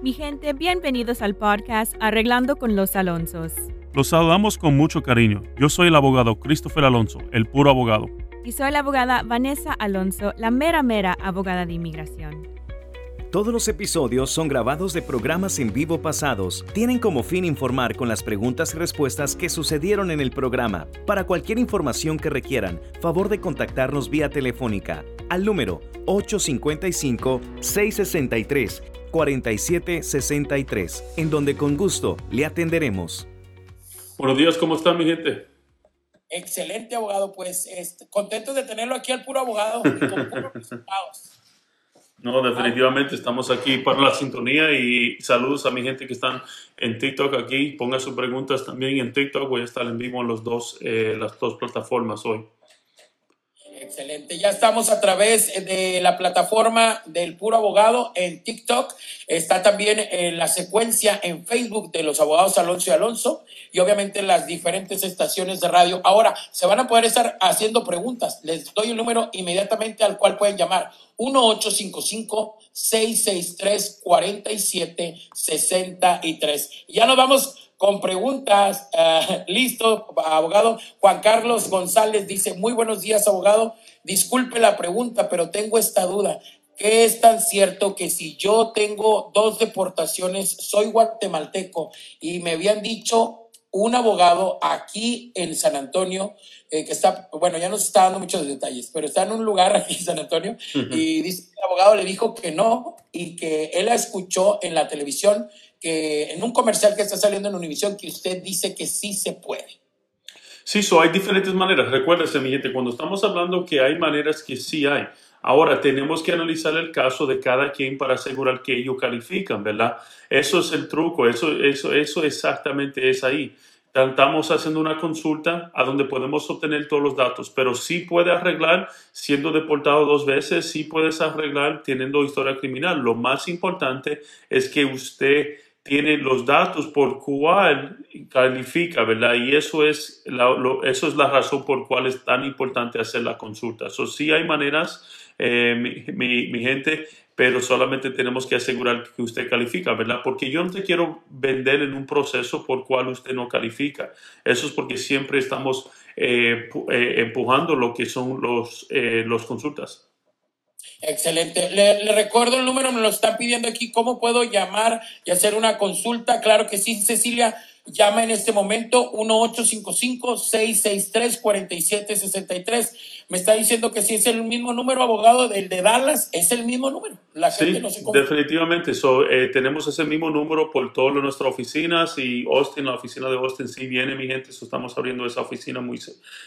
Mi gente, bienvenidos al podcast Arreglando con los Alonsos. Los saludamos con mucho cariño. Yo soy el abogado Christopher Alonso, el puro abogado. Y soy la abogada Vanessa Alonso, la mera mera abogada de inmigración. Todos los episodios son grabados de programas en vivo pasados. Tienen como fin informar con las preguntas y respuestas que sucedieron en el programa. Para cualquier información que requieran, favor de contactarnos vía telefónica al número 855-663-4763, en donde con gusto le atenderemos. Buenos días, ¿cómo están mi gente? Excelente abogado, pues este, contento de tenerlo aquí al puro abogado y con puros resultados. No, definitivamente estamos aquí para la sintonía y saludos a mi gente que están en TikTok aquí. Ponga sus preguntas también en TikTok. Voy a estar en vivo en los dos, eh, las dos plataformas hoy. Excelente. Ya estamos a través de la plataforma del Puro Abogado en TikTok. Está también en la secuencia en Facebook de los abogados Alonso y Alonso y obviamente las diferentes estaciones de radio. Ahora, se van a poder estar haciendo preguntas. Les doy el número inmediatamente al cual pueden llamar. 1-855-663-4763. Ya nos vamos con preguntas. Uh, listo, abogado. Juan Carlos González dice, muy buenos días, abogado. Disculpe la pregunta, pero tengo esta duda. ¿Qué es tan cierto que si yo tengo dos deportaciones, soy guatemalteco y me habían dicho un abogado aquí en San Antonio, eh, que está, bueno, ya no se está dando muchos detalles, pero está en un lugar aquí en San Antonio y dice que el abogado le dijo que no y que él la escuchó en la televisión, que en un comercial que está saliendo en Univisión, que usted dice que sí se puede. Sí, so hay diferentes maneras. Recuérdese, mi gente, cuando estamos hablando que hay maneras que sí hay. Ahora tenemos que analizar el caso de cada quien para asegurar que ellos califican, ¿verdad? Eso es el truco, eso, eso, eso exactamente es ahí. Estamos haciendo una consulta a donde podemos obtener todos los datos, pero sí puede arreglar siendo deportado dos veces, sí puedes arreglar teniendo historia criminal. Lo más importante es que usted tiene los datos por cuál califica, ¿verdad? Y eso es la, eso es la razón por cual es tan importante hacer la consulta. Eso sí hay maneras, eh, mi, mi, gente, pero solamente tenemos que asegurar que usted califica, ¿verdad? Porque yo no te quiero vender en un proceso por cual usted no califica. Eso es porque siempre estamos eh, eh, empujando lo que son los, los consultas. Excelente. Le, recuerdo el número, me lo están pidiendo aquí. ¿Cómo puedo llamar y hacer una consulta? Claro que sí, Cecilia. Llama en este momento 1-855-663-4763. Me está diciendo que si es el mismo número, abogado, del de Dallas, es el mismo número. La sí, no definitivamente. So, eh, tenemos ese mismo número por todas nuestras oficinas y Austin, la oficina de Austin, sí viene mi gente. So, estamos abriendo esa oficina muy,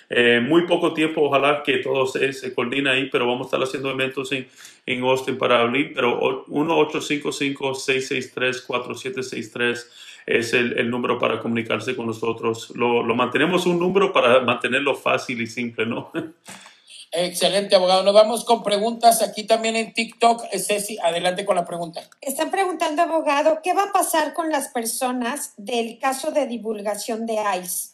eh, muy poco tiempo. Ojalá que todo se, se coordine ahí, pero vamos a estar haciendo eventos en, en Austin para abrir. Pero 1-855-663-4763 es el, el, número para comunicarse con nosotros. Lo, lo, mantenemos un número para mantenerlo fácil y simple, ¿no? Excelente, abogado. Nos vamos con preguntas aquí también en TikTok. Ceci, adelante con la pregunta. Están preguntando, abogado, ¿qué va a pasar con las personas del caso de divulgación de ICE?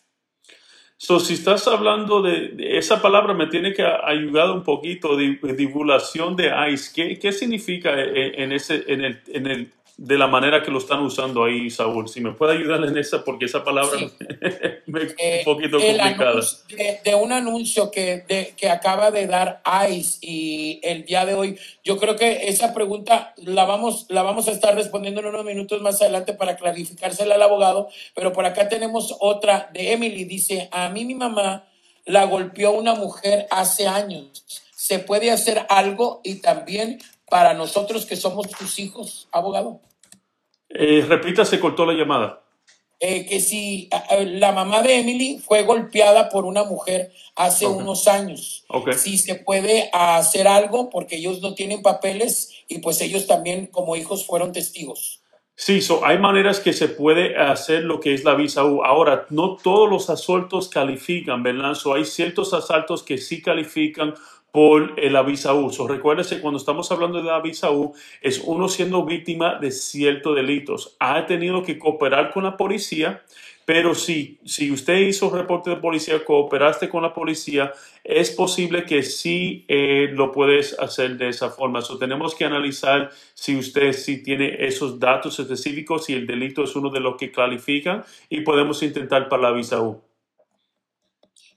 So, si estás hablando de, de, esa palabra, me tiene que ayudar un poquito de, de divulgación de ICE. ¿Qué, qué significa en, en, ese, en, el, en el de la manera que lo están usando ahí, Saúl. Si me puede ayudar en esa, porque esa palabra sí. me es eh, un poquito complicada. De, de, un anuncio que, de, que acaba de dar ICE y el día de hoy, yo creo que esa pregunta la vamos, la vamos a estar respondiendo en unos minutos más adelante para clarificársela al abogado, pero por acá tenemos otra de Emily. Dice, a mí mi mamá la golpeó una mujer hace años. ¿Se puede hacer algo? Y también para nosotros que somos tus hijos, abogado. Eh, repita, se cortó la llamada. Eh, que si la mamá de Emily fue golpeada por una mujer hace okay. unos años, okay. si se puede hacer algo porque ellos no tienen papeles y pues ellos también como hijos fueron testigos. Sí, so, hay maneras que se puede hacer lo que es la visa U. Ahora, no todos los asaltos califican, ¿verdad? So, hay ciertos asaltos que sí califican por la visa U. So, recuérdese, cuando estamos hablando de la visa U, es uno siendo víctima de ciertos delitos. Ha tenido que cooperar con la policía, pero si, si usted hizo reporte de policía, cooperaste con la policía, es posible que sí eh, lo puedes hacer de esa forma. So, tenemos que analizar si usted sí tiene esos datos específicos, si el delito es uno de los que califican y podemos intentar para la visa U.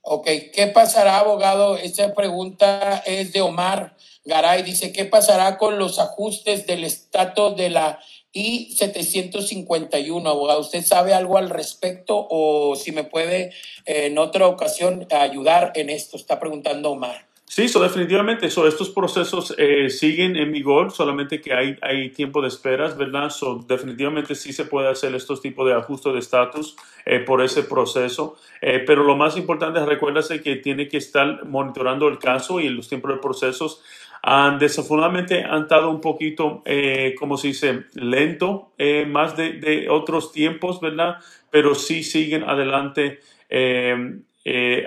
Ok, ¿qué pasará, abogado? Esta pregunta es de Omar Garay. Dice, ¿qué pasará con los ajustes del estatus de la I-751, abogado? ¿Usted sabe algo al respecto o si me puede eh, en otra ocasión ayudar en esto? Está preguntando Omar. Sí, so definitivamente, so estos procesos eh, siguen en vigor, solamente que hay, hay tiempo de esperas, ¿verdad? So definitivamente sí se puede hacer estos tipos de ajustes de estatus eh, por ese proceso, eh, pero lo más importante recuérdase que tiene que estar monitorando el caso y los tiempos de procesos. Han, desafortunadamente han estado un poquito, como se dice, lento, más de, de, otros tiempos, ¿verdad? Pero sí siguen adelante. Eh,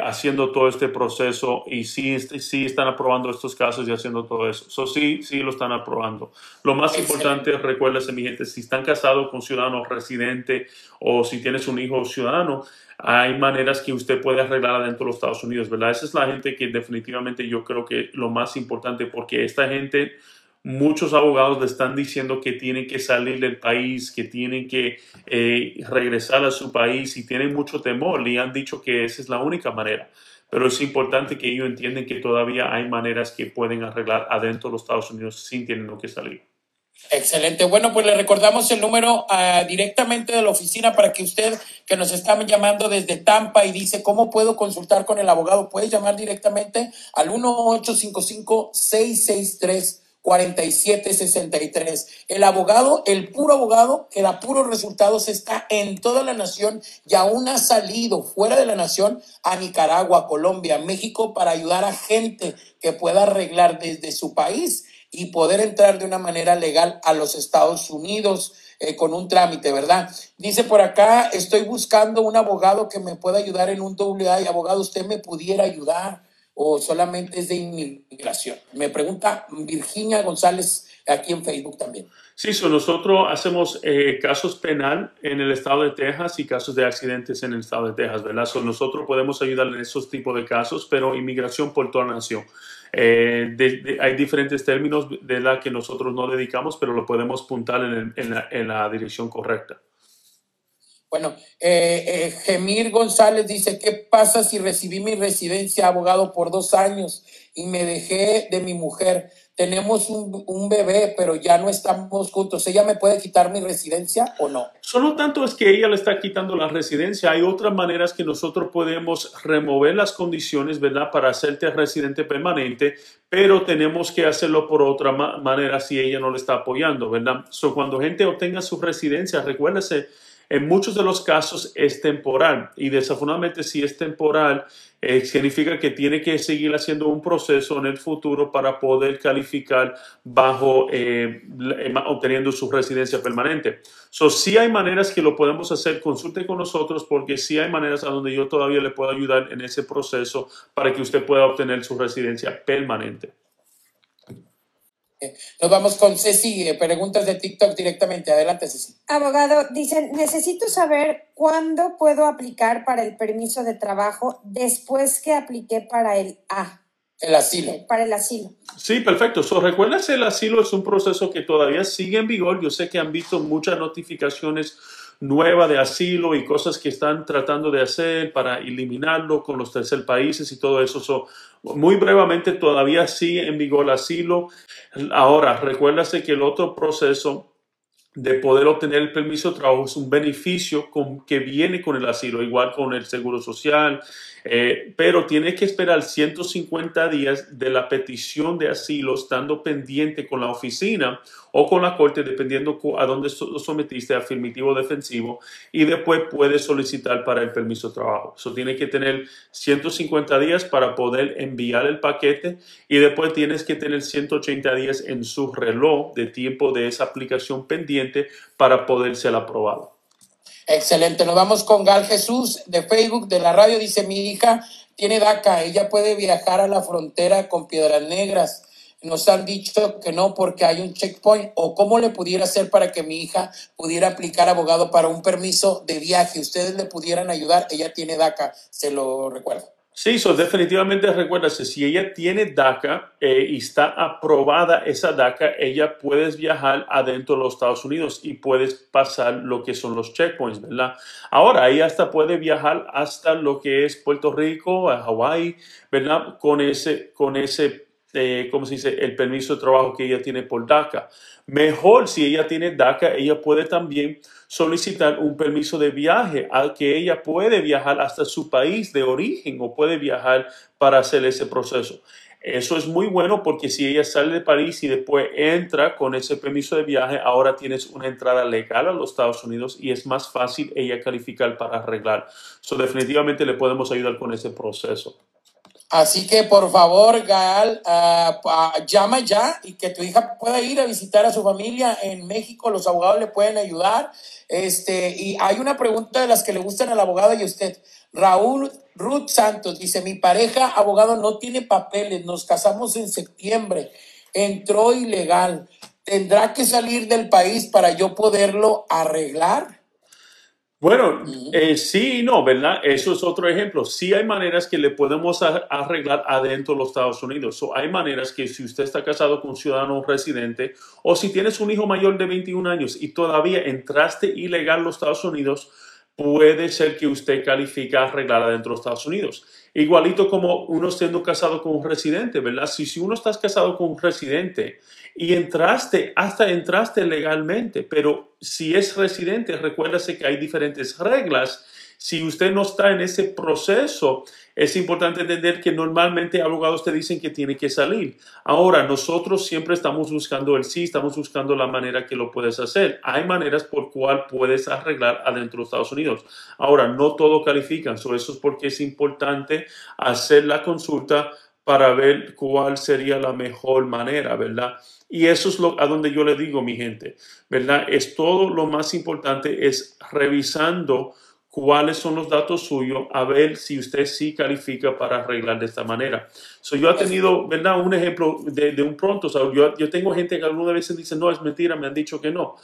haciendo todo este proceso y sí, sí están aprobando estos casos y haciendo todo eso. So, sí, sí lo están aprobando. Lo más importante, recuérdese, mi gente, si están casados con ciudadano residente o si tienes un hijo ciudadano, hay maneras que usted puede arreglar adentro de los Estados Unidos, ¿verdad? Esa es la gente que definitivamente yo creo que lo más importante porque esta gente muchos abogados le están diciendo que tienen que salir del país, que tienen que eh, regresar a su país y tienen mucho temor. Le han dicho que esa es la única manera. Pero es importante que ellos entiendan que todavía hay maneras que pueden arreglar adentro de los Estados Unidos sin tener que salir. Excelente. Bueno, pues le recordamos el número uh, directamente de la oficina para que usted que nos está llamando desde Tampa y dice cómo puedo consultar con el abogado, puede llamar directamente al 1855 663 4763. El abogado, el puro abogado que da puros resultados está en toda la nación y aún ha salido fuera de la nación a Nicaragua, Colombia, México para ayudar a gente que pueda arreglar desde su país y poder entrar de una manera legal a los Estados Unidos. Eh, con un trámite, ¿verdad? Dice por acá, estoy buscando un abogado que me pueda ayudar en un y abogado, usted me pudiera ayudar o solamente es de inmigración? Me pregunta Virginia González aquí en Facebook también. Sí, nosotros hacemos eh, casos penal en el estado de Texas y casos de accidentes en el estado de Texas, ¿verdad? nosotros podemos ayudar en esos tipos de casos, pero inmigración por toda la nación. Eh, hay diferentes términos de la que nosotros no dedicamos, pero lo podemos puntar en, en la dirección correcta. Bueno, eh, eh, Gemir González dice, ¿qué pasa si recibí mi residencia abogado por dos años y me dejé de mi mujer? Tenemos un, bebé, pero ya no estamos juntos. ¿Ella me puede quitar mi residencia o no? Solo tanto es que ella le está quitando la residencia. Hay otras maneras que nosotros podemos remover las condiciones, ¿verdad? Para hacerte residente permanente, pero tenemos que hacerlo por otra ma manera si ella no le está apoyando, ¿verdad? Cuando gente obtenga su residencia, recuérdese en muchos de los casos es temporal y desafortunadamente si es temporal eh, significa que tiene que seguir haciendo un proceso en el futuro para poder calificar bajo eh, eh, obteniendo su residencia permanente. So, sí hay maneras que lo podemos hacer, consulte con nosotros porque sí hay maneras a donde yo todavía le puedo ayudar en ese proceso para que usted pueda obtener su residencia permanente. Nos vamos con Ceci, eh, preguntas de TikTok directamente. Adelante, Ceci. Abogado, dicen, necesito saber cuándo puedo aplicar para el permiso de trabajo después que apliqué para el A. El asilo. Para el asilo. Sí, perfecto. So, recuerdas, el asilo es un proceso que todavía sigue en vigor. Yo sé que han visto muchas notificaciones nueva de asilo y cosas que están tratando de hacer para eliminarlo con los tercer países y todo eso. muy brevemente, todavía sigue en vigor el asilo. Ahora, recuérdase que el otro proceso de poder obtener el permiso de trabajo es un beneficio que viene con el asilo, igual con el seguro social, eh, pero tiene que esperar 150 días de la petición de asilo estando pendiente con la oficina o con la corte, dependiendo a dónde lo sometiste, afirmativo o defensivo, y después puede solicitar para el permiso de trabajo. Eso tiene que tener 150 días para poder enviar el paquete y después tienes que tener 180 días en su reloj de tiempo de esa aplicación pendiente para poder ser aprobado. Excelente. Nos vamos con Gal Jesús de Facebook, de la radio. Dice, mi hija tiene DACA, ella puede viajar a la frontera con Piedras Negras nos han dicho que no porque hay un checkpoint o cómo le pudiera hacer para que mi hija pudiera aplicar abogado para un permiso de viaje. Ustedes le pudieran ayudar. Ella tiene DACA, se lo recuerdo. Sí, so definitivamente recuérdase, si ella tiene DACA eh, y está aprobada esa DACA, ella puede viajar adentro de los Estados Unidos y puedes pasar lo que son los checkpoints, ¿verdad? Ahora, ella hasta puede viajar hasta lo que es Puerto Rico, a Hawái, ¿verdad? Con ese, con ese eh, ¿cómo se dice?, el permiso de trabajo que ella tiene por DACA. Mejor si ella tiene DACA, ella puede también solicitar un permiso de viaje al que ella puede viajar hasta su país de origen o puede viajar para hacer ese proceso. Eso es muy bueno porque si ella sale de París y después entra con ese permiso de viaje, ahora tienes una entrada legal a los Estados Unidos y es más fácil ella calificar para arreglar. So, definitivamente le podemos ayudar con ese proceso. Así que por favor, Gal, ah, ah, llama ya y que tu hija pueda ir a visitar a su familia en México. Los abogados le pueden ayudar. Este, y hay una pregunta de las que le gustan al abogado y a usted. Raúl Ruth Santos dice, mi pareja abogado no tiene papeles, nos casamos en septiembre, entró ilegal. ¿Tendrá que salir del país para yo poderlo arreglar? Bueno, eh, sí y no, ¿verdad? Eso es otro ejemplo. Sí hay maneras que le podemos arreglar adentro de los Estados Unidos. O hay maneras que si usted está casado con un ciudadano residente o si tienes un hijo mayor de 21 años y todavía entraste ilegal a los Estados Unidos, puede ser que usted califique a arreglar adentro de los Estados Unidos. Igualito como uno siendo casado con un residente, ¿verdad? Si, si uno está casado con un residente y entraste, hasta entraste legalmente, pero si es residente, recuérdase que hay diferentes reglas. Si usted no está en ese proceso, es importante entender que normalmente abogados te dicen que tiene que salir. Ahora, nosotros siempre estamos buscando el sí, estamos buscando la manera que lo puedes hacer. Hay maneras por cual puedes arreglar adentro de Estados Unidos. Ahora, no todo califican, eso es porque es importante hacer la consulta para ver cuál sería la mejor manera, ¿verdad? Y eso es lo a donde yo le digo, mi gente, ¿verdad? Es todo lo más importante es revisando cuáles son los datos suyos, a ver si usted sí califica para arreglar de esta manera. So, yo he tenido, ¿verdad? Un ejemplo de, un pronto, yo, yo tengo gente que algunas veces dice, no, es mentira, me han dicho que no.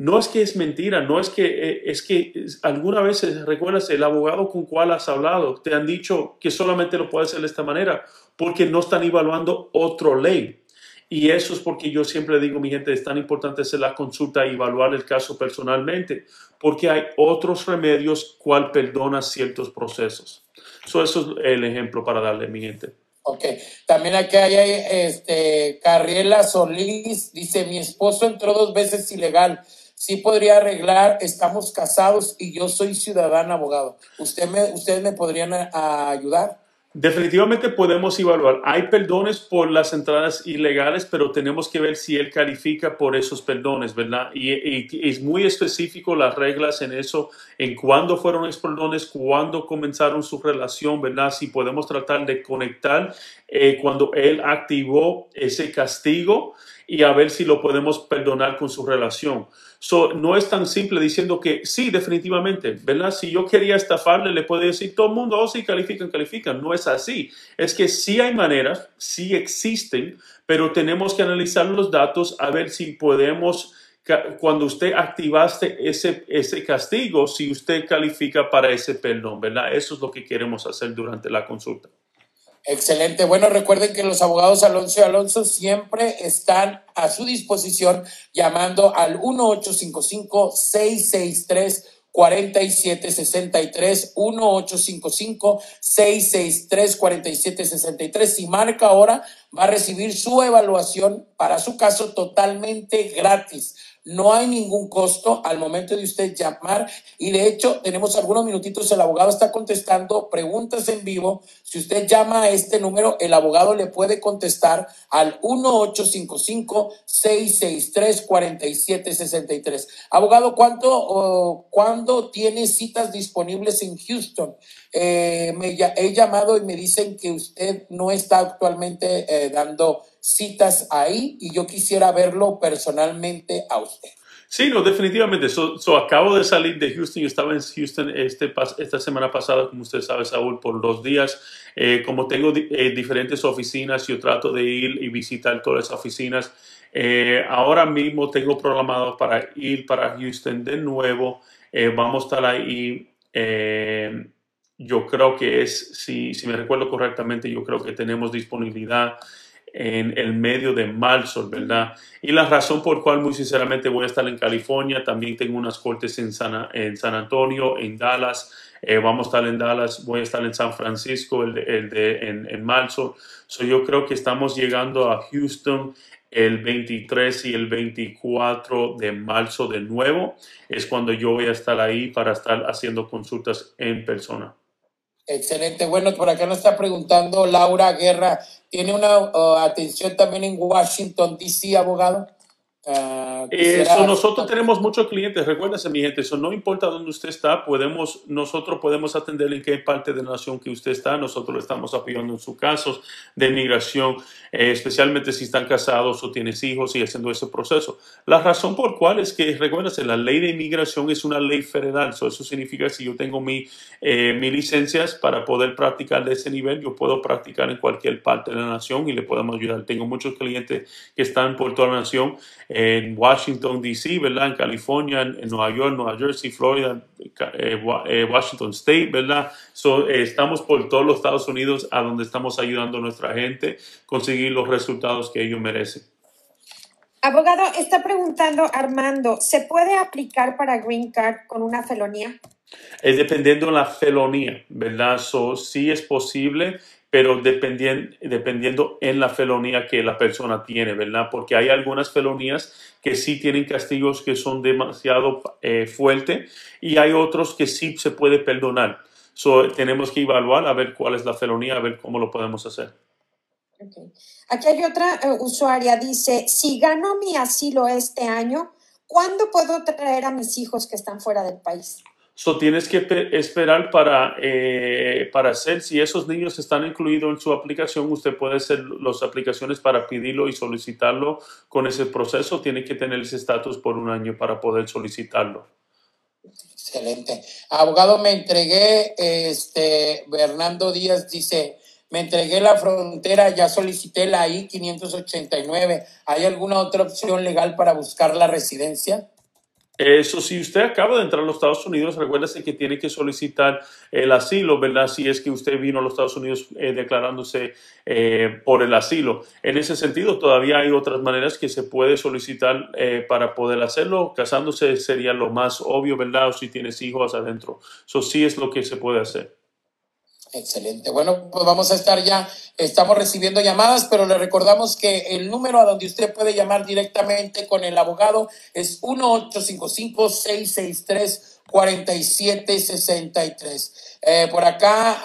No es que es mentira, no es que, eh, es que algunas veces, recuerdas, el abogado con cual has hablado, te han dicho que solamente lo puede hacer de esta manera, porque no están evaluando otra ley. Y eso es porque yo siempre digo, mi gente, es tan importante hacer la consulta y evaluar el caso personalmente, porque hay otros remedios cual perdona ciertos procesos. eso es el ejemplo para darle, mi gente. Ok, también aquí hay este, Carriela Solís, dice, mi esposo entró dos veces ilegal sí podría arreglar, estamos casados y yo soy ciudadano abogado. ¿Usted me, ¿Ustedes me podrían ayudar? Definitivamente podemos evaluar. Hay perdones por las entradas ilegales, pero tenemos que ver si él califica por esos perdones, ¿verdad? Y, es muy específico las reglas en eso, en cuándo fueron esos perdones, cuándo comenzaron su relación, ¿verdad? Si podemos tratar de conectar eh, cuando él activó ese castigo y a ver si lo podemos perdonar con su relación. So, no es tan simple diciendo que sí, definitivamente, ¿verdad? Si yo quería estafarle, le puedo decir todo el mundo, oh, sí, califican, califican. No es así. Es que sí hay maneras, sí existen, pero tenemos que analizar los datos a ver si podemos, cuando usted activaste ese, ese castigo, si usted califica para ese perdón, ¿verdad? Eso es lo que queremos hacer durante la consulta. Excelente. Bueno, recuerden que los abogados Alonso y Alonso siempre están a su disposición llamando al 1855-663. 4763 1855 663 4763 si marca ahora va a recibir su evaluación para su caso totalmente gratis no hay ningún costo al momento de usted llamar y de hecho tenemos algunos minutitos, el abogado está contestando preguntas en vivo. Si usted llama a este número, el abogado le puede contestar al 1855-663-4763. Abogado, ¿cuánto, ¿cuándo tiene citas disponibles en Houston? Eh, he llamado y me dicen que usted no está actualmente eh, dando citas ahí y yo quisiera verlo personalmente a usted. Sí, no, definitivamente. So, so, acabo de salir de Houston. Yo estaba en Houston este, esta semana pasada, como usted sabe, Saúl, por dos días. Eh, como tengo eh, diferentes oficinas, yo trato de ir y visitar todas las oficinas. Eh, ahora mismo tengo programado para ir para Houston de nuevo. Eh, vamos a estar ahí. Eh, yo creo que es, si, si me recuerdo correctamente, yo creo que tenemos disponibilidad en el medio de marzo, ¿verdad? Y la razón por cual muy sinceramente voy a estar en California, también tengo unas cortes en San, en San Antonio, en Dallas, eh, vamos a estar en Dallas, voy a estar en San Francisco el el de, en, en, marzo. So, yo creo que estamos llegando a Houston el 23 y el 24 de marzo de nuevo. Es cuando yo voy a estar ahí para estar haciendo consultas en persona. Excelente. Bueno, por acá nos está preguntando Laura Guerra. ¿Tiene una uh, atención también en Washington, D.C., abogado? Uh, eso, nosotros tenemos muchos clientes, recuérdense mi gente, eso no importa dónde usted está, podemos, nosotros podemos atender en qué parte de la nación que usted está, nosotros le estamos apoyando en sus casos de migración, eh, especialmente si están casados o tienes hijos y haciendo ese proceso. La razón por cual es que, recuérdense, la ley de inmigración es una ley federal, so, eso significa que si yo tengo mi, eh, mis licencias para poder practicar de ese nivel, yo puedo practicar en cualquier parte de la nación y le podemos ayudar. Tengo muchos clientes que están por toda la nación en Washington, D.C., ¿verdad? En California, en, Nueva York, Nueva Jersey, Florida, eh, eh, Washington State, ¿verdad? So, eh, estamos por todos los Estados Unidos a donde estamos ayudando a nuestra gente a conseguir los resultados que ellos merecen. Abogado, está preguntando Armando, ¿se puede aplicar para Green Card con una felonía? Es dependiendo de la felonía, ¿verdad? So, sí es posible pero dependiendo, dependiendo en la felonía que la persona tiene, ¿verdad? Porque hay algunas felonías que sí tienen castigos que son demasiado eh, fuertes y hay otros que sí se puede perdonar. So, tenemos que evaluar a ver cuál es la felonía, a ver cómo lo podemos hacer. Okay. Aquí hay otra uh, usuaria, dice, si gano mi asilo este año, ¿cuándo puedo traer a mis hijos que están fuera del país? So, tienes que esperar para, eh, para hacer, si esos niños están incluidos en su aplicación, usted puede hacer las aplicaciones para pedirlo y solicitarlo con ese proceso. Tiene que tener ese estatus por un año para poder solicitarlo. Excelente. Abogado, me entregué, este, Bernardo Díaz dice, me entregué la frontera, ya solicité la I-589. ¿Hay alguna otra opción legal para buscar la residencia? Eso, si usted acaba de entrar a los Estados Unidos, recuérdese que tiene que solicitar el asilo, ¿verdad? Si es que usted vino a los Estados Unidos eh, declarándose eh, por el asilo. En ese sentido, todavía hay otras maneras que se puede solicitar eh, para poder hacerlo. Casándose sería lo más obvio, ¿verdad? O si tienes hijos adentro. Eso sí es lo que se puede hacer. Excelente. Bueno, pues vamos a estar ya, estamos recibiendo llamadas, pero le recordamos que el número a donde usted puede llamar directamente con el abogado es 1-855-663-4763. Eh, por acá,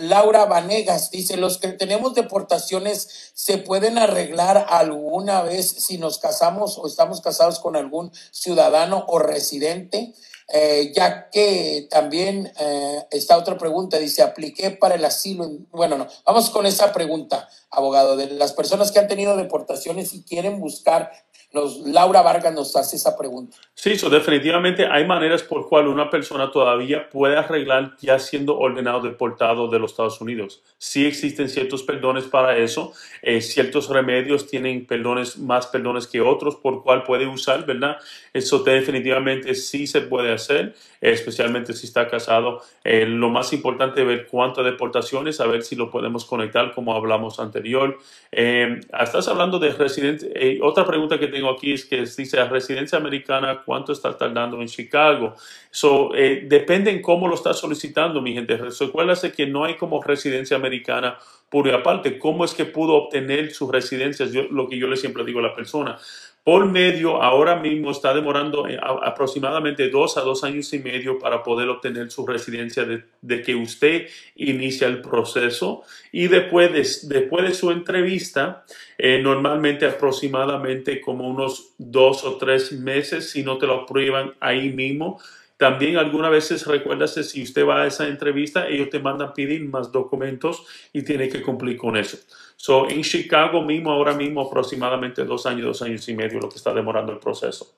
Laura Vanegas dice, los que tenemos deportaciones se pueden arreglar alguna vez si nos casamos o estamos casados con algún ciudadano o residente. Eh, ya que también eh, está otra pregunta, dice, apliqué para el asilo. Bueno, no, vamos con esa pregunta, abogado, de las personas que han tenido deportaciones y quieren buscar nos, Laura Vargas nos hace esa pregunta. Sí, eso definitivamente hay maneras por cual una persona todavía puede arreglar ya siendo ordenado deportado de los Estados Unidos. Sí existen ciertos perdones para eso, eh, ciertos remedios tienen perdones, más perdones que otros por cual puede usar, ¿verdad? Eso definitivamente sí se puede hacer, especialmente si está casado. Eh, lo más importante es ver cuántas deportaciones, a ver si lo podemos conectar como hablamos anterior. Eh, estás hablando de residentes. Otra pregunta que tengo aquí es que dice, residencia americana, ¿cuánto está tardando en Chicago? So, eh, depende en cómo lo está solicitando, mi gente. Recuérdase que no hay como residencia americana pura aparte. ¿Cómo es que pudo obtener su residencia? Yo, lo que yo le siempre digo a la persona por medio, ahora mismo está demorando eh, aproximadamente dos a dos años y medio para poder obtener su residencia de, que usted inicia el proceso y después de, después de su entrevista, eh, normalmente aproximadamente como unos dos o tres meses, si no te lo aprueban ahí mismo, también algunas veces recuérdase si usted va a esa entrevista, ellos te mandan pedir más documentos y tiene que cumplir con eso. So, en Chicago mismo, ahora mismo aproximadamente dos años, dos años y medio lo que está demorando el proceso.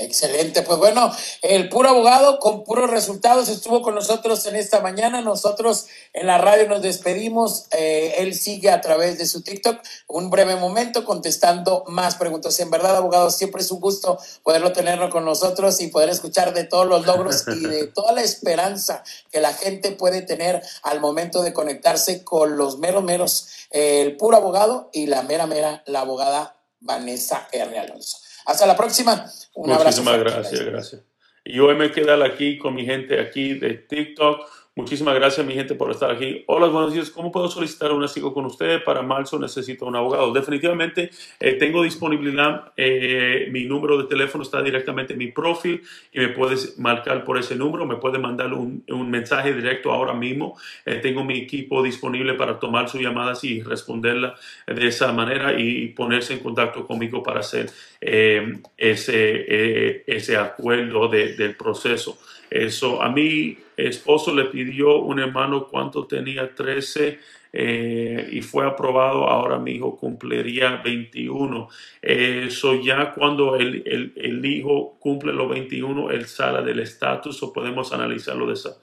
Excelente, pues bueno, el puro abogado con puros resultados estuvo con nosotros en esta mañana. Nosotros en la radio nos despedimos. Eh, él sigue a través de su TikTok un breve momento contestando más preguntas. En verdad, abogado, siempre es un gusto poderlo tenerlo con nosotros y poder escuchar de todos los logros y de toda la esperanza que la gente puede tener al momento de conectarse con los meros meros, eh, el puro abogado y la mera mera, la abogada Vanessa R. Alonso. Hasta la próxima. Un Muchísimas gracias, gracias. Y yo me quedar aquí con mi gente aquí de TikTok Muchísimas gracias, mi gente, por estar aquí. Hola, buenos días. ¿Cómo puedo solicitar un asigo con ustedes? Para marzo necesito un abogado. Definitivamente eh, tengo disponibilidad. Eh, mi número de teléfono está directamente en mi perfil y me puedes marcar por ese número. Me puede mandar un, mensaje directo ahora mismo. Eh, tengo mi equipo disponible para tomar sus llamadas y responderla de esa manera y ponerse en contacto conmigo para hacer ese, ese acuerdo de, del proceso. Eso, a mi esposo le pidió un hermano cuánto tenía 13 eh, y fue aprobado. Ahora mi hijo cumpliría 21. Eso ya cuando el, el, el, hijo cumple los 21, él sale del estatus o podemos analizarlo de esa.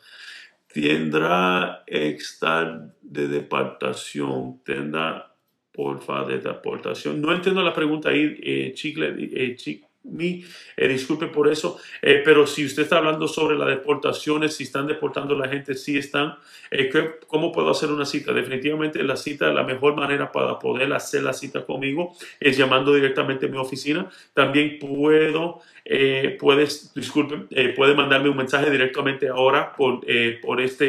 Tendrá estar de deportación, tendrá porfa de deportación. No entiendo la pregunta ahí, eh, Chicle, eh, chicle mí, eh, disculpe por eso, eh, pero si usted está hablando sobre las deportaciones, si están deportando a la gente, si están, eh, ¿cómo puedo hacer una cita? Definitivamente la cita, la mejor manera para poder hacer la cita conmigo es llamando directamente a mi oficina. También puedo, puedes, disculpe, puede mandarme un mensaje directamente ahora por, por esta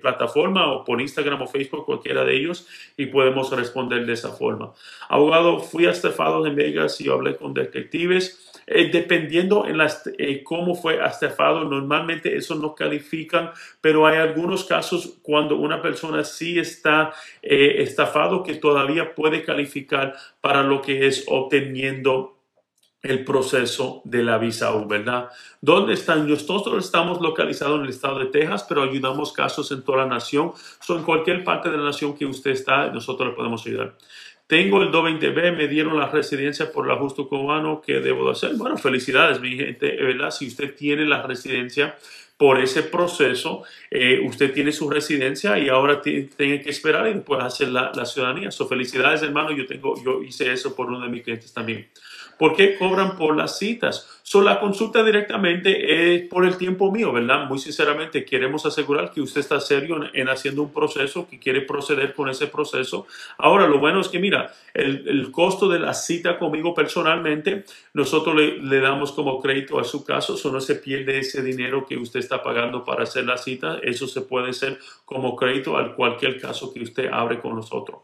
plataforma o por Instagram o Facebook, cualquiera de ellos, y podemos responder de esa forma. Abogado, fui a Estefado en Vegas y hablé con detectives eh, dependiendo en las, eh, cómo fue estafado, normalmente eso no califican, pero hay algunos casos cuando una persona sí está eh, estafado que todavía puede calificar para lo que es obteniendo el proceso de la visa U, ¿verdad? ¿Dónde están? Nosotros estamos localizados en el estado de Texas, pero ayudamos casos en toda la nación. So, en cualquier parte de la nación que usted está, nosotros le podemos ayudar. Tengo el 220B, me dieron la residencia por el ajuste cubano, ¿qué debo de hacer? Bueno, felicidades, mi gente, ¿verdad? Si usted tiene la residencia por ese proceso, eh, usted tiene su residencia y ahora tiene que esperar y después hacer la, la ciudadanía. So, felicidades, hermano, yo, tengo, yo hice eso por uno de mis clientes también. ¿Por qué cobran por las citas? So, la consulta directamente es por el tiempo mío, ¿verdad? Muy sinceramente, queremos asegurar que usted está serio en, haciendo un proceso, que quiere proceder con ese proceso. Ahora, lo bueno es que, mira, el, costo de la cita conmigo personalmente, nosotros le, damos como crédito a su caso, so no se pierde ese dinero que usted está pagando para hacer la cita. Eso se puede hacer como crédito a cualquier caso que usted abre con nosotros.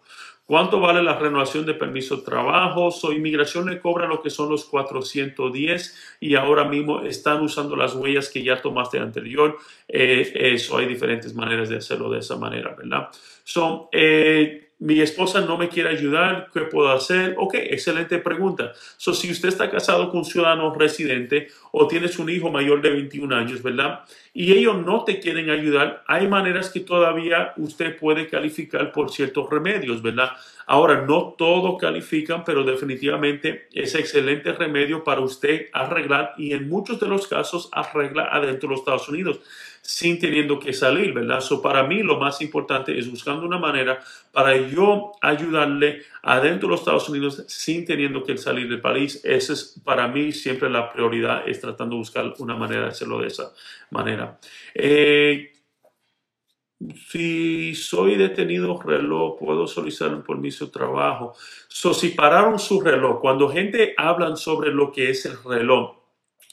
¿Cuánto vale la renovación de permiso de trabajo? So, inmigración le cobra lo que son los 410 y ahora mismo están usando las huellas que ya tomaste anterior. Eh, eso hay diferentes maneras de hacerlo de esa manera, ¿verdad? Son eh, mi esposa no me quiere ayudar, ¿qué puedo hacer? Ok, excelente pregunta. So, si usted está casado con un ciudadano residente o tienes un hijo mayor de 21 años, ¿verdad? Y ellos no te quieren ayudar, hay maneras que todavía usted puede calificar por ciertos remedios, ¿verdad? Ahora, no todos califican, pero definitivamente es excelente remedio para usted arreglar y en muchos de los casos arregla adentro de los Estados Unidos sin teniendo que salir, ¿verdad? So, para mí lo más importante es buscando una manera para yo ayudarle adentro de los Estados Unidos sin teniendo que salir del país. Esa es para mí siempre la prioridad, es tratando de buscar una manera de hacerlo de esa manera. Eh, si soy detenido reloj, puedo solicitar un permiso de trabajo. So, si pararon su reloj, cuando gente habla sobre lo que es el reloj,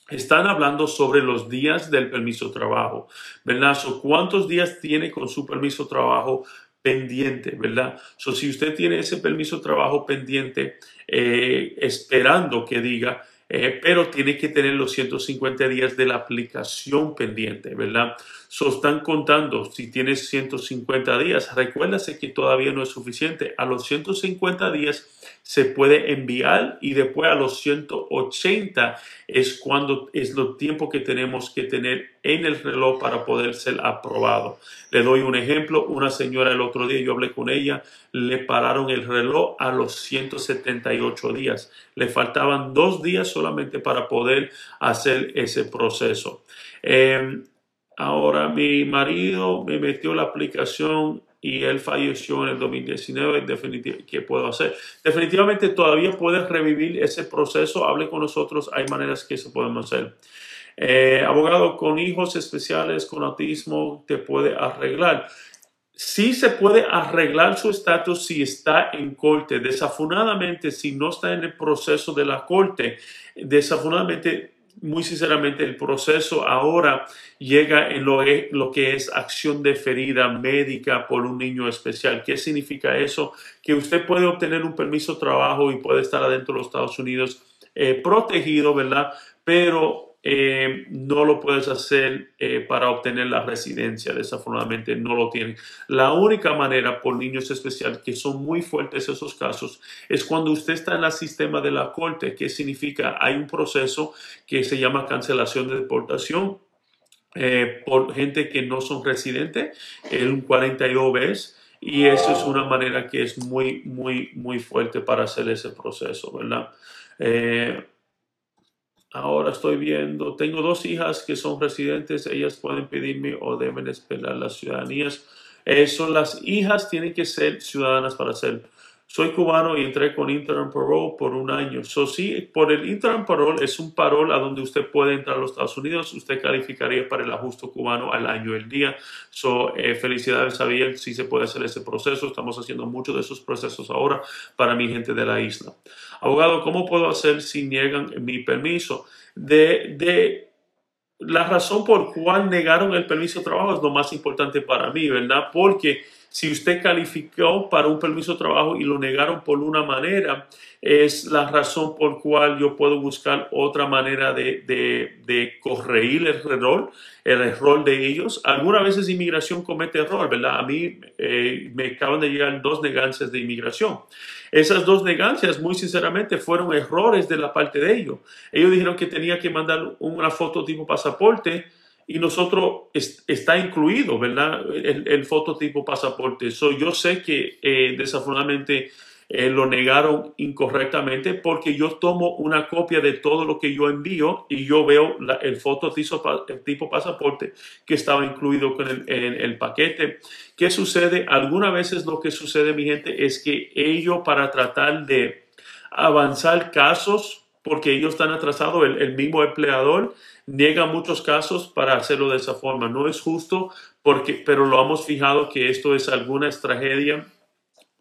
están hablando sobre los días del permiso de trabajo, ¿verdad? ¿Cuántos días tiene con su permiso de trabajo pendiente, ¿verdad? So, si usted tiene ese permiso de trabajo pendiente, eh, esperando que diga, eh, pero tiene que tener los 150 días de la aplicación pendiente, ¿verdad? So, están contando, si tienes 150 días, recuérdase que todavía no es suficiente. A los 150 días se puede enviar y después a los 180 es cuando es lo tiempo que tenemos que tener en el reloj para poder ser aprobado. Le doy un ejemplo, una señora el otro día, yo hablé con ella, le pararon el reloj a los 178 días. Le faltaban dos días solamente para poder hacer ese proceso. Eh, ahora, mi marido me metió la aplicación y él falleció en el 2019, definitivamente, ¿qué puedo hacer? Definitivamente todavía puedes revivir ese proceso, hable con nosotros, hay maneras que se pueden hacer. Eh, abogado con hijos especiales con autismo te puede arreglar. Sí se puede arreglar su estatus si está en corte. Desafortunadamente, si no está en el proceso de la corte, desafortunadamente muy sinceramente, el proceso ahora llega en lo, lo, que es acción deferida médica por un niño especial. ¿Qué significa eso? Que usted puede obtener un permiso de trabajo y puede estar adentro de los Estados Unidos eh, protegido, ¿verdad? Pero eh, no lo puedes hacer eh, para obtener la residencia. Desafortunadamente no lo tienen. La única manera por niños especiales, que son muy fuertes esos casos, es cuando usted está en el sistema de la corte. ¿Qué significa? Hay un proceso que se llama cancelación de deportación. Eh, por gente que no son residentes, un 42 veces, y eso es una manera que es muy, muy, muy fuerte para hacer ese proceso, ¿verdad? Ahora estoy viendo, tengo dos hijas que son residentes, ellas pueden pedirme o deben esperar las ciudadanías. Eso, las hijas tienen que ser ciudadanas para ser soy cubano y entré con Interim Parole por un año. So, sí, por el Interim Parole es un parole a donde usted puede entrar a los Estados Unidos. Usted calificaría para el ajuste cubano al año el día. So, eh, felicidades, Javier. Sí se puede hacer ese proceso. Estamos haciendo muchos de esos procesos ahora para mi gente de la isla. Abogado, ¿cómo puedo hacer si niegan mi permiso? De, de la razón por cual negaron el permiso de trabajo es lo más importante para mí, ¿verdad? Porque si usted calificó para un permiso de trabajo y lo negaron por una manera, es la razón por cual yo puedo buscar otra manera de, de, corregir el error, el error de ellos. Algunas veces inmigración comete error, ¿verdad? A mí eh, me acaban de llegar dos negancias de inmigración. Esas dos negancias, muy sinceramente, fueron errores de la parte de ellos. Ellos dijeron que tenía que mandar una foto tipo pasaporte y nosotros está incluido, ¿verdad? El, el fototipo pasaporte. So, yo sé que eh, desafortunadamente eh, lo negaron incorrectamente porque yo tomo una copia de todo lo que yo envío y yo veo el fototipo tipo pasaporte que estaba incluido con el, en el paquete. ¿Qué sucede? Algunas veces lo que sucede, mi gente, es que ellos para tratar de avanzar casos, porque ellos están atrasados, el mismo empleador, niega muchos casos para hacerlo de esa forma. No es justo, porque, pero lo hemos fijado que esto es alguna tragedia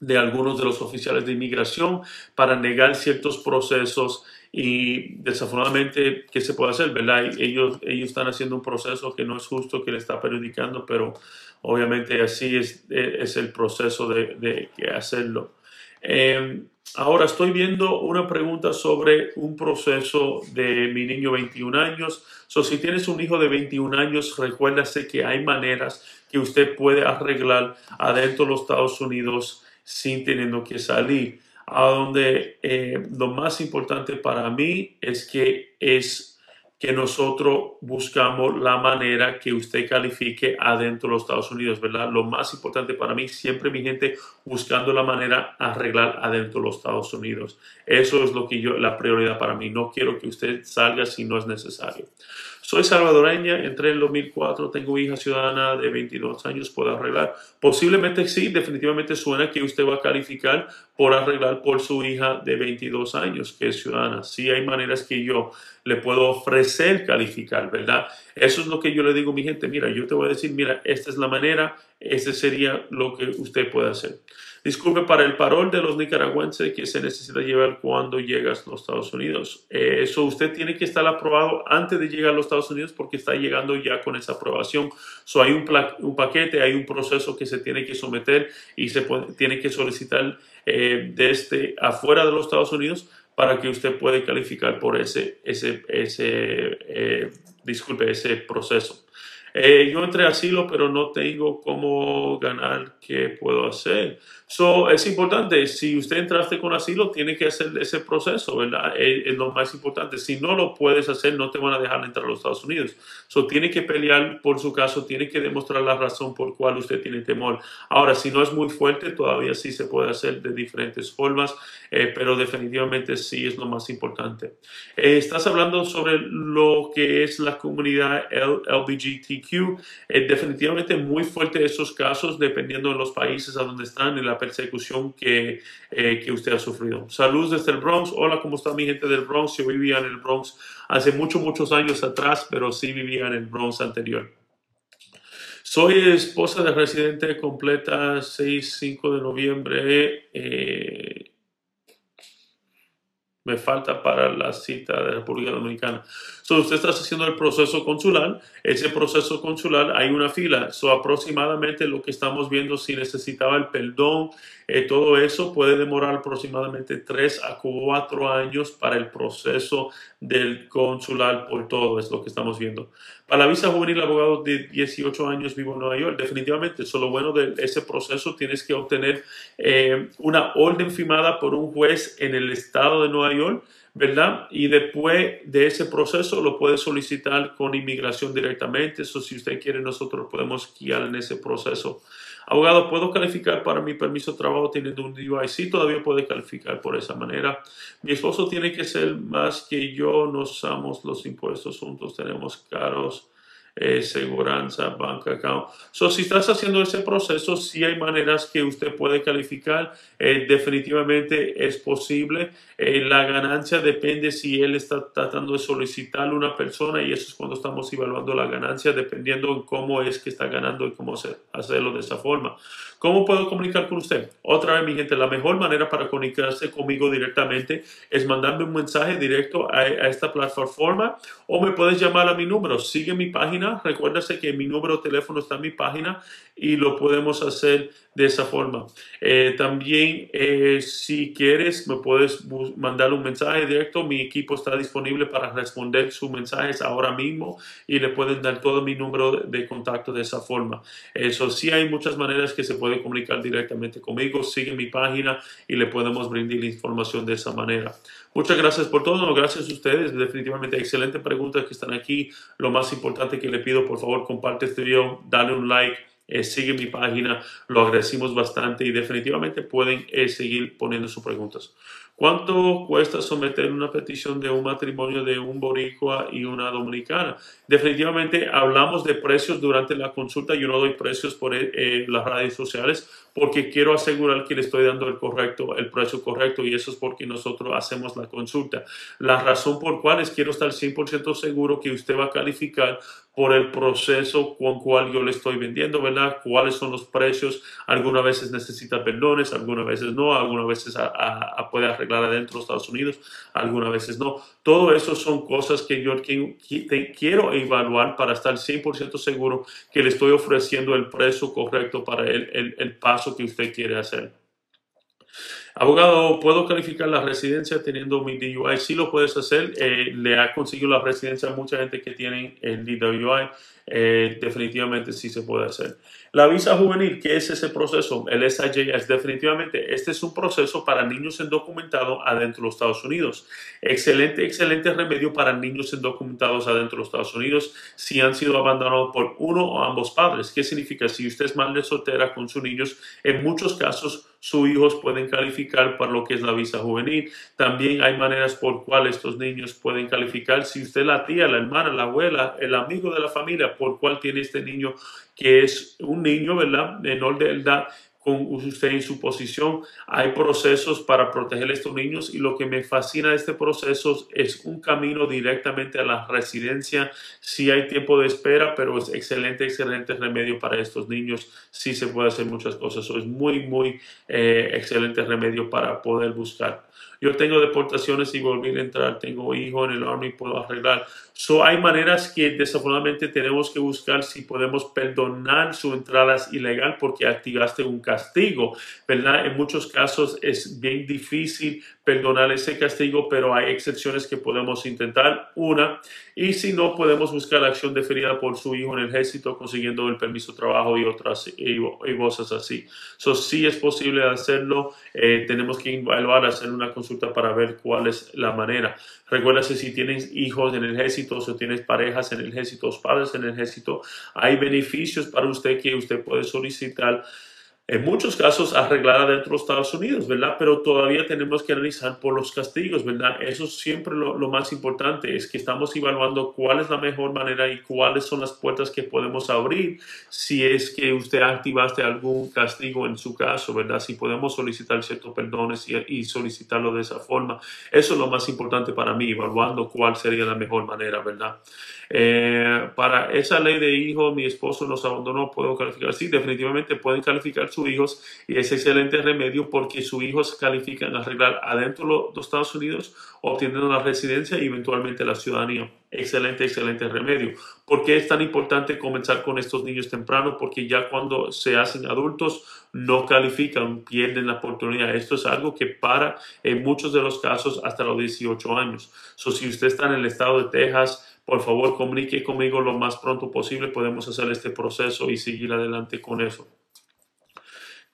de algunos de los oficiales de inmigración para negar ciertos procesos y desafortunadamente, ¿qué se puede hacer? ¿verdad? Ellos, ellos están haciendo un proceso que no es justo, que le está perjudicando, pero obviamente así es, es el proceso de, de hacerlo. Eh, Ahora estoy viendo una pregunta sobre un proceso de mi niño 21 años. So, si tienes un hijo de 21 años, recuérdase que hay maneras que usted puede arreglar adentro de los Estados Unidos sin teniendo que salir. A donde eh, lo más importante para mí es que es que nosotros buscamos la manera que usted califique adentro de los Estados Unidos, ¿verdad? Lo más importante para mí, siempre mi gente buscando la manera arreglar adentro de los Estados Unidos. Eso es lo que yo, la prioridad para mí. No quiero que usted salga si no es necesario. Soy salvadoreña, entré en el 2004, tengo hija ciudadana de 22 años, ¿puedo arreglar? Posiblemente sí, definitivamente suena que usted va a calificar por arreglar por su hija de 22 años, que es ciudadana. Sí hay maneras que yo le puedo ofrecer calificar, ¿verdad? Eso es lo que yo le digo a mi gente, mira, yo te voy a decir, mira, esta es la manera, este sería lo que usted puede hacer. Disculpe, para el parol de los nicaragüenses que se necesita llevar cuando llegas a los Estados Unidos. Eso usted tiene que estar aprobado antes de llegar a los Estados Unidos porque está llegando ya con esa aprobación. So, hay un, un paquete, hay un proceso que se tiene que someter y se tiene que solicitar eh, desde afuera de los Estados Unidos para que usted pueda calificar por ese, ese, ese eh, disculpe, ese proceso. Eh, yo entré a asilo, pero no tengo cómo ganar. ¿Qué puedo hacer? So, es importante, si usted entraste con asilo, tiene que hacer ese proceso, ¿verdad? Es, es, lo más importante. Si no lo puedes hacer, no te van a dejar entrar a los Estados Unidos. So, tiene que pelear por su caso, tiene que demostrar la razón por cual usted tiene temor. Ahora, si no es muy fuerte, todavía sí se puede hacer de diferentes formas, eh, pero definitivamente sí es lo más importante. Eh, estás hablando sobre lo que es la comunidad LGBTQ. Eh, definitivamente muy fuerte esos casos, dependiendo de los países a donde están en la persecución que, eh, que usted ha sufrido. Saludos desde el Bronx. Hola, ¿cómo está mi gente del Bronx? Yo vivía en el Bronx hace muchos, muchos años atrás, pero sí vivía en el Bronx anterior. Soy esposa de residente completa 6-5 de noviembre. Eh, me falta para la cita de República Dominicana. So, usted está haciendo el proceso consular. Ese proceso consular hay una fila. So, aproximadamente lo que estamos viendo, si necesitaba el perdón, eh, todo eso puede demorar aproximadamente 3 a 4 años para el proceso del consular por todo, es lo que estamos viendo. Para la visa juvenil, abogado de 18 años vivo en Nueva York, definitivamente, solo bueno de ese proceso tienes que obtener eh, una orden firmada por un juez en el estado de Nueva York ¿verdad? Y después de ese proceso lo puede solicitar con inmigración directamente. Eso si usted quiere, nosotros podemos guiar en ese proceso. Abogado, ¿puedo calificar para mi permiso de trabajo teniendo un DUI? Sí, todavía puede calificar por esa manera. Mi esposo tiene que ser más que yo, no usamos los impuestos juntos, tenemos caros eh, seguranza, bank account. So, si estás haciendo ese proceso, sí hay maneras que usted puede calificar. Eh, definitivamente es posible. Eh, la ganancia depende si él está tratando de solicitar una persona y eso es cuando estamos evaluando la ganancia, dependiendo en cómo es que está ganando y cómo hacerlo de esa forma. ¿Cómo puedo comunicar con usted? Otra vez, mi gente, la mejor manera para comunicarse conmigo directamente es mandarme un mensaje directo a, a esta plataforma o me puedes llamar a mi número. Sigue mi página. Recuérdase que mi número de teléfono está en mi página y lo podemos hacer de esa forma. Eh, también, eh, si quieres, me puedes mandar un mensaje directo. Mi equipo está disponible para responder sus mensajes ahora mismo y le pueden dar todo mi número de contacto de esa forma. Eso sí, hay muchas maneras que se puede comunicar directamente conmigo. Sigue mi página y le podemos brindar información de esa manera. Muchas gracias por todo, gracias a ustedes, definitivamente excelentes preguntas que están aquí. Lo más importante que le pido, por favor, comparte este video, dale un like eh, sigue mi página, lo agradecimos bastante y definitivamente pueden eh, seguir poniendo sus preguntas. ¿Cuánto cuesta someter una petición de un matrimonio de un boricua y una dominicana? Definitivamente hablamos de precios durante la consulta. Yo no doy precios por eh, las redes sociales porque quiero asegurar que le estoy dando el correcto, el precio correcto y eso es porque nosotros hacemos la consulta. La razón por cual es quiero estar 100% seguro que usted va a calificar por el proceso con cual yo le estoy vendiendo, ¿verdad? ¿Cuáles son los precios? Algunas veces necesita perdones, algunas veces no, algunas veces a, a, puede arreglar adentro de Estados Unidos, algunas veces no. Todo eso son cosas que yo quiero evaluar para estar 100% seguro que le estoy ofreciendo el precio correcto para el, el, el paso que usted quiere hacer. Abogado, ¿puedo calificar la residencia teniendo mi DUI? Sí lo puedes hacer. Eh, le ha conseguido la residencia a mucha gente que tiene el DUI. Eh, definitivamente sí se puede hacer. La visa juvenil, ¿qué es ese proceso? El SIJS, definitivamente, este es un proceso para niños indocumentados adentro de los Estados Unidos. Excelente, excelente remedio para niños indocumentados adentro de los Estados Unidos si han sido abandonados por uno o ambos padres. ¿Qué significa? Si usted es madre soltera con sus niños, en muchos casos sus hijos pueden calificar para lo que es la visa juvenil. También hay maneras por cuales estos niños pueden calificar. Si usted la tía, la hermana, la abuela, el amigo de la familia, por cual tiene este niño que es un niño, ¿verdad? Menor de edad con usted en su posición. Hay procesos para proteger a estos niños y lo que me fascina de este proceso es un camino directamente a la residencia. Sí hay tiempo de espera, pero es excelente, excelente remedio para estos niños. Sí se puede hacer muchas cosas. es muy, muy eh, excelente remedio para poder buscar. Yo tengo deportaciones y volví a entrar, tengo hijo en el Army, puedo arreglar. So, hay maneras que desafortunadamente tenemos que buscar si podemos perdonar su entrada ilegal porque activaste un castigo, ¿verdad? En muchos casos es bien difícil perdonar ese castigo, pero hay excepciones que podemos intentar. Una, y si no, podemos buscar la acción deferida por su hijo en el ejército, consiguiendo el permiso de trabajo y otras y, cosas así. Eso sí es posible hacerlo. Eh, tenemos que evaluar, hacer una consulta para ver cuál es la manera. Recuérdase si tienes hijos en el ejército, si tienes parejas en el ejército, padres en el ejército, hay beneficios para usted que usted puede solicitar en muchos casos arreglada dentro de los Estados Unidos, ¿verdad? Pero todavía tenemos que analizar por los castigos, ¿verdad? Eso es siempre lo, lo, más importante, es que estamos evaluando cuál es la mejor manera y cuáles son las puertas que podemos abrir si es que usted activaste algún castigo en su caso, ¿verdad? Si podemos solicitar ciertos perdones y, solicitarlo de esa forma. Eso es lo más importante para mí, evaluando cuál sería la mejor manera, ¿verdad? Eh, para esa ley de hijos, mi esposo nos abandonó, puedo calificar. Sí, definitivamente pueden calificar sus hijos y es excelente remedio porque sus hijos califican a arreglar adentro de los Estados Unidos, obteniendo la residencia y eventualmente la ciudadanía. Excelente, excelente remedio. ¿Por qué es tan importante comenzar con estos niños temprano? Porque ya cuando se hacen adultos no califican, pierden la oportunidad. Esto es algo que para en muchos de los casos hasta los 18 años. So, si usted está en el estado de Texas, por favor comunique conmigo lo más pronto posible. Podemos hacer este proceso y seguir adelante con eso.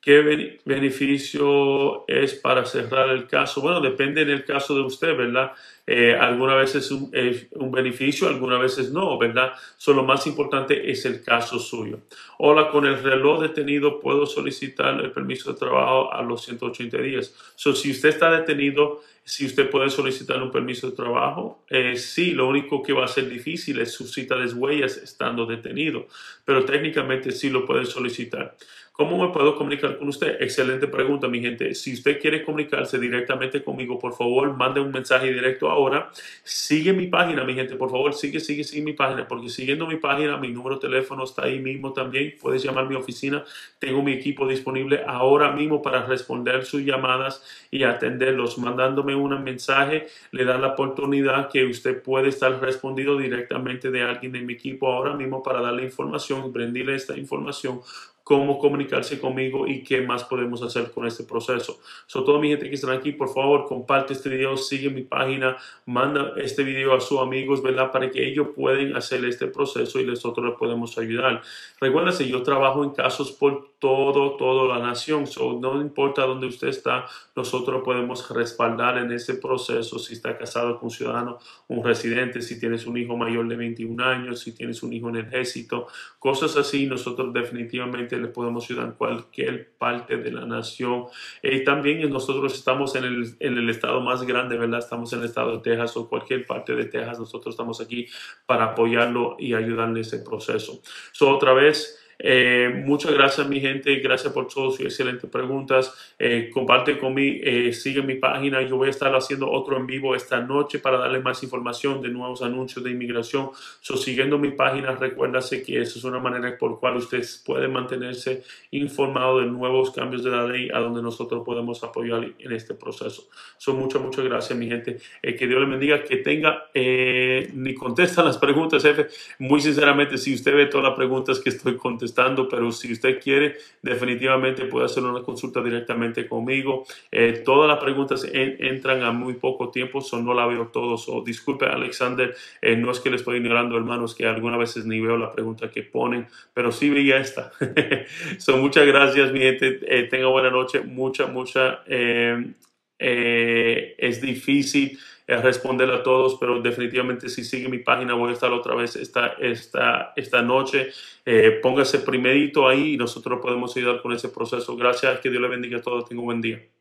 ¿Qué beneficio es para cerrar el caso? Bueno, depende del caso de usted, ¿verdad? Eh, algunas veces un, un beneficio, algunas veces no, ¿verdad? Solo lo más importante es el caso suyo. Hola, con el reloj detenido puedo solicitar el permiso de trabajo a los 180 días. So, si usted está detenido, si usted puede solicitar un permiso de trabajo, eh, sí, lo único que va a ser difícil es su cita de huellas estando detenido, pero técnicamente sí lo puede solicitar. ¿Cómo me puedo comunicar con usted? Excelente pregunta, mi gente. Si usted quiere comunicarse directamente conmigo, por favor, mande un mensaje directo ahora. Sigue mi página, mi gente, por favor, sigue, sigue, sigue mi página, porque siguiendo mi página, mi número de teléfono está ahí mismo también. Puedes llamar a mi oficina. Tengo mi equipo disponible ahora mismo para responder sus llamadas y atenderlos. Mandándome un mensaje, le da la oportunidad que usted puede estar respondido directamente de alguien de mi equipo ahora mismo para darle información, brindarle esta información cómo comunicarse conmigo y qué más podemos hacer con este proceso. Sobre todo mi gente que está aquí, por favor, comparte este video, sigue mi página, manda este video a sus amigos, ¿verdad? Para que ellos puedan hacer este proceso y nosotros les podemos ayudar. Recuérdense, yo trabajo en casos por todo, toda la nación. So, no importa dónde usted está, nosotros podemos respaldar en ese proceso si está casado con un ciudadano, un residente, si tienes un hijo mayor de 21 años, si tienes un hijo en el ejército, cosas así, nosotros definitivamente le podemos ayudar en cualquier parte de la nación. Y eh, también nosotros estamos en el, en el estado más grande, ¿verdad? Estamos en el estado de Texas o cualquier parte de Texas. Nosotros estamos aquí para apoyarlo y ayudarle en ese proceso. So, otra vez, eh, muchas gracias, mi gente. Gracias por todas sus excelentes preguntas. Eh, comparte conmigo, eh, sigue mi página. Yo voy a estar haciendo otro en vivo esta noche para darle más información de nuevos anuncios de inmigración. So, siguiendo mi página, recuérdase que esa es una manera por cual usted puede mantenerse informado de nuevos cambios de la ley a donde nosotros podemos apoyar en este proceso. Son muchas, muchas gracias, mi gente. que Dios le bendiga. Que tenga, ni contestan las preguntas, jefe. Muy sinceramente, si usted ve todas las preguntas que estoy contestando, pero si usted quiere, definitivamente puede hacer una consulta directamente conmigo. Eh, todas las preguntas entran a muy poco tiempo, so no la veo todos. o disculpe, Alexander, eh, no es que le estoy ignorando, hermanos, que algunas veces ni veo la pregunta que ponen, pero sí veía esta. so, muchas gracias, mi gente. Eh, tenga buena noche. Mucha, mucha. es difícil responder a todos, pero definitivamente si sigue mi página voy a estar otra vez esta, esta, esta noche. Eh, póngase primerito ahí y nosotros podemos ayudar con ese proceso. Gracias, que Dios le bendiga a todos. Tenga un buen día.